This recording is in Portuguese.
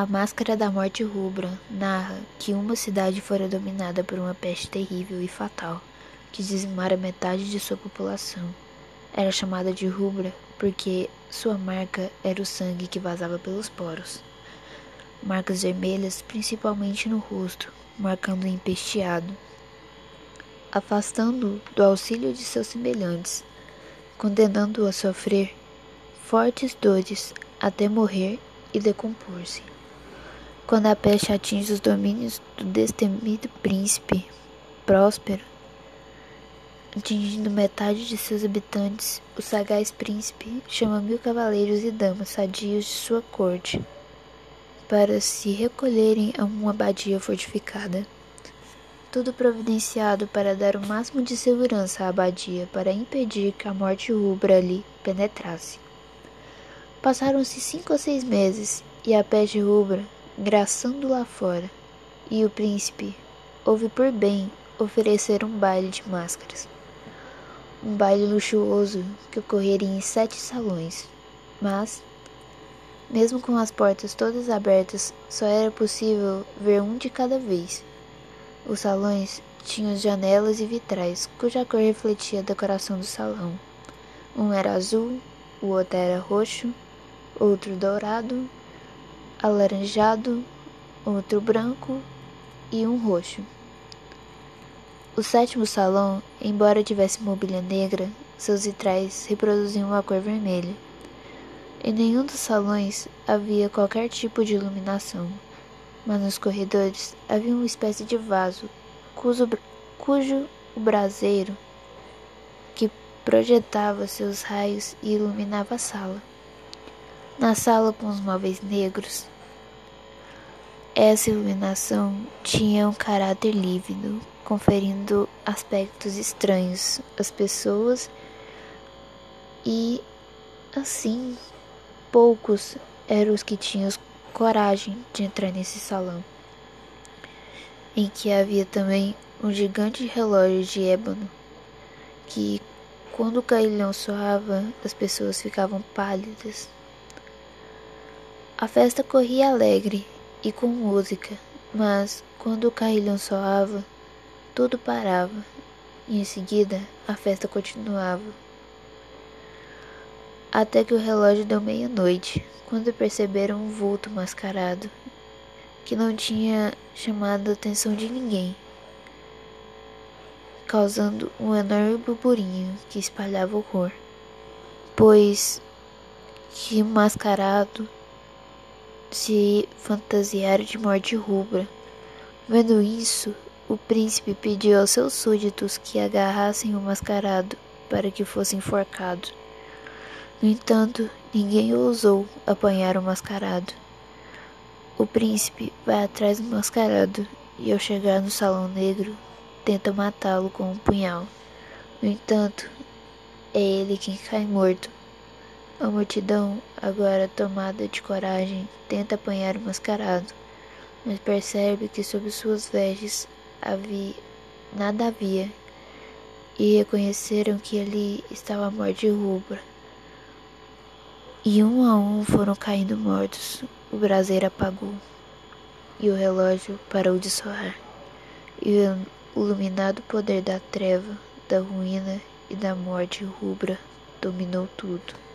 A Máscara da Morte Rubra narra que uma cidade fora dominada por uma peste terrível e fatal, que dizimara metade de sua população. Era chamada de Rubra porque sua marca era o sangue que vazava pelos poros. Marcas vermelhas, principalmente no rosto, marcando o empesteado, afastando-o do auxílio de seus semelhantes, condenando-o a sofrer fortes dores até morrer e decompor-se. Quando a peste atinge os domínios do destemido príncipe próspero, atingindo metade de seus habitantes, o sagaz príncipe chama mil cavaleiros e damas sadios de sua corte para se recolherem a uma abadia fortificada. Tudo providenciado para dar o máximo de segurança à abadia para impedir que a morte rubra ali penetrasse. Passaram-se cinco ou seis meses e a peste rubra graçando lá fora, e o príncipe houve por bem oferecer um baile de máscaras. Um baile luxuoso que ocorreria em sete salões, mas, mesmo com as portas todas abertas, só era possível ver um de cada vez. Os salões tinham janelas e vitrais, cuja cor refletia a decoração do salão. Um era azul, o outro era roxo, outro dourado alaranjado, outro branco e um roxo. O sétimo salão, embora tivesse mobília negra, seus vitrais reproduziam a cor vermelha. Em nenhum dos salões havia qualquer tipo de iluminação, mas nos corredores havia uma espécie de vaso cujo, cujo o braseiro que projetava seus raios e iluminava a sala. Na sala com os móveis negros, essa iluminação tinha um caráter lívido, conferindo aspectos estranhos às pessoas e, assim, poucos eram os que tinham coragem de entrar nesse salão, em que havia também um gigante relógio de ébano que, quando o cailhão soava, as pessoas ficavam pálidas. A festa corria alegre e com música, mas quando o carrilhão soava, tudo parava e em seguida a festa continuava. Até que o relógio deu meia-noite, quando perceberam um vulto mascarado que não tinha chamado a atenção de ninguém, causando um enorme burburinho que espalhava horror, pois que mascarado se fantasiaram de morte rubra. Vendo isso, o príncipe pediu aos seus súditos que agarrassem o mascarado para que fosse enforcado. No entanto, ninguém ousou apanhar o mascarado. O príncipe vai atrás do mascarado e, ao chegar no salão negro, tenta matá-lo com um punhal. No entanto, é ele quem cai morto a multidão, agora tomada de coragem, tenta apanhar o mascarado, mas percebe que sob suas vestes havia, nada havia, e reconheceram que ali estava a morte rubra. E um a um foram caindo mortos. O braseiro apagou, e o relógio parou de soar, e o iluminado poder da treva, da ruína e da morte rubra dominou tudo.